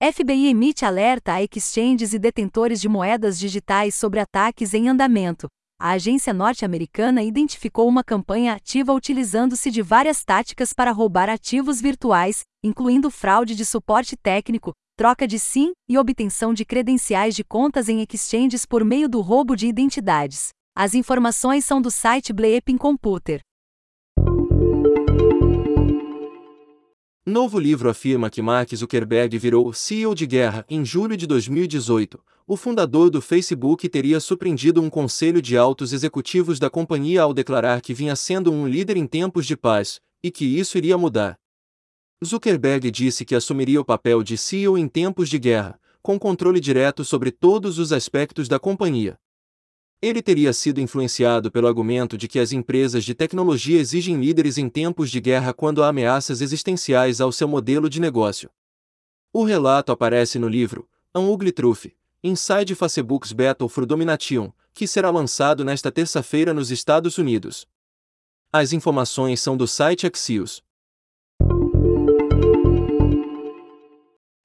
FBI emite alerta a exchanges e detentores de moedas digitais sobre ataques em andamento. A agência norte-americana identificou uma campanha ativa utilizando-se de várias táticas para roubar ativos virtuais, incluindo fraude de suporte técnico, troca de SIM e obtenção de credenciais de contas em exchanges por meio do roubo de identidades. As informações são do site Bleeping Computer. Novo livro afirma que Mark Zuckerberg virou CEO de guerra em julho de 2018. O fundador do Facebook teria surpreendido um conselho de altos executivos da companhia ao declarar que vinha sendo um líder em tempos de paz e que isso iria mudar. Zuckerberg disse que assumiria o papel de CEO em tempos de guerra, com controle direto sobre todos os aspectos da companhia. Ele teria sido influenciado pelo argumento de que as empresas de tecnologia exigem líderes em tempos de guerra quando há ameaças existenciais ao seu modelo de negócio. O relato aparece no livro An Ugly Truth, Inside Facebook's Battle for Domination, que será lançado nesta terça-feira nos Estados Unidos. As informações são do site Axios.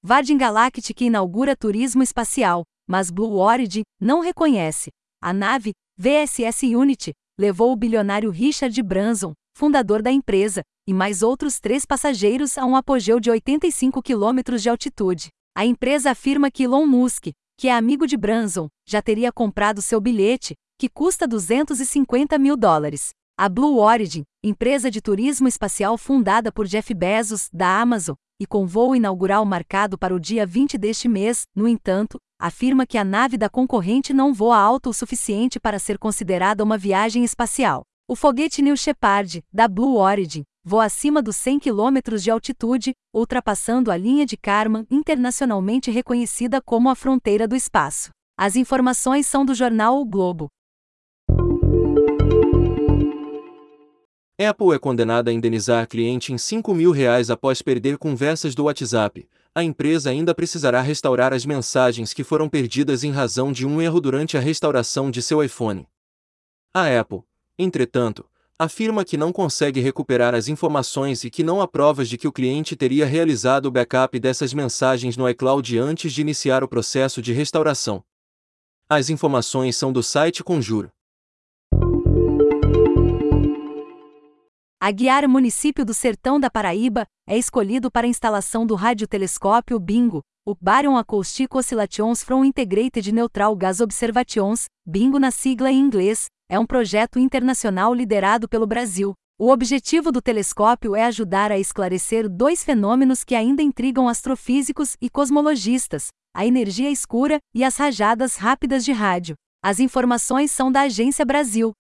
Virgin Galactic inaugura turismo espacial, mas Blue Origin não reconhece. A nave, VSS Unity, levou o bilionário Richard Branson, fundador da empresa, e mais outros três passageiros a um apogeu de 85 quilômetros de altitude. A empresa afirma que Elon Musk, que é amigo de Branson, já teria comprado seu bilhete, que custa 250 mil dólares. A Blue Origin, empresa de turismo espacial fundada por Jeff Bezos, da Amazon, e com voo inaugural marcado para o dia 20 deste mês, no entanto, afirma que a nave da concorrente não voa alto o suficiente para ser considerada uma viagem espacial. O foguete New Shepard, da Blue Origin, voa acima dos 100 km de altitude, ultrapassando a linha de Kármán, internacionalmente reconhecida como a fronteira do espaço. As informações são do jornal O Globo. Apple é condenada a indenizar cliente em 5 mil reais após perder conversas do WhatsApp. A empresa ainda precisará restaurar as mensagens que foram perdidas em razão de um erro durante a restauração de seu iPhone. A Apple, entretanto, afirma que não consegue recuperar as informações e que não há provas de que o cliente teria realizado o backup dessas mensagens no iCloud antes de iniciar o processo de restauração. As informações são do site Conjuro. Aguiar, município do Sertão da Paraíba, é escolhido para a instalação do radiotelescópio BINGO, o Baryon Acoustic Oscillations from Integrated Neutral Gas Observations, BINGO na sigla em inglês, é um projeto internacional liderado pelo Brasil. O objetivo do telescópio é ajudar a esclarecer dois fenômenos que ainda intrigam astrofísicos e cosmologistas: a energia escura e as rajadas rápidas de rádio. As informações são da Agência Brasil.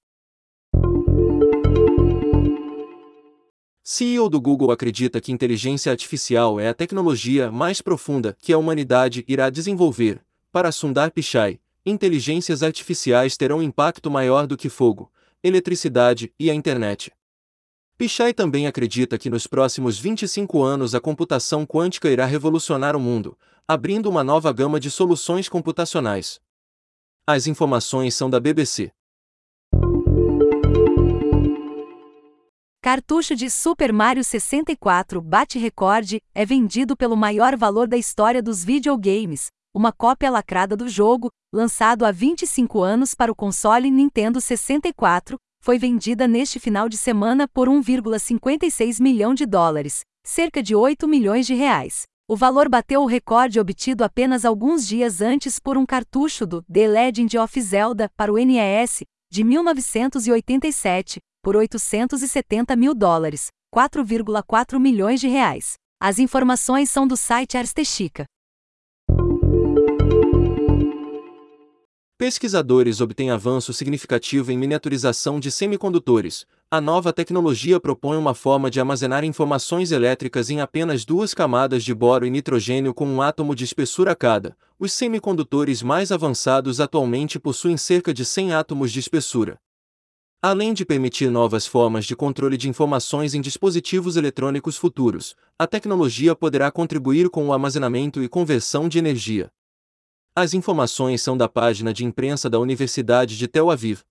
CEO do Google acredita que inteligência artificial é a tecnologia mais profunda que a humanidade irá desenvolver. Para Sundar Pichai, inteligências artificiais terão impacto maior do que fogo, eletricidade e a internet. Pichai também acredita que nos próximos 25 anos a computação quântica irá revolucionar o mundo, abrindo uma nova gama de soluções computacionais. As informações são da BBC. Cartucho de Super Mario 64 bate recorde, é vendido pelo maior valor da história dos videogames. Uma cópia lacrada do jogo, lançado há 25 anos para o console Nintendo 64, foi vendida neste final de semana por 1,56 milhão de dólares, cerca de 8 milhões de reais. O valor bateu o recorde obtido apenas alguns dias antes por um cartucho do The Legend of Zelda para o NES, de 1987, por 870 mil dólares, 4,4 milhões de reais. As informações são do site Arstechica. Pesquisadores obtêm avanço significativo em miniaturização de semicondutores. A nova tecnologia propõe uma forma de armazenar informações elétricas em apenas duas camadas de boro e nitrogênio com um átomo de espessura cada. Os semicondutores mais avançados atualmente possuem cerca de 100 átomos de espessura. Além de permitir novas formas de controle de informações em dispositivos eletrônicos futuros, a tecnologia poderá contribuir com o armazenamento e conversão de energia. As informações são da página de imprensa da Universidade de Tel Aviv.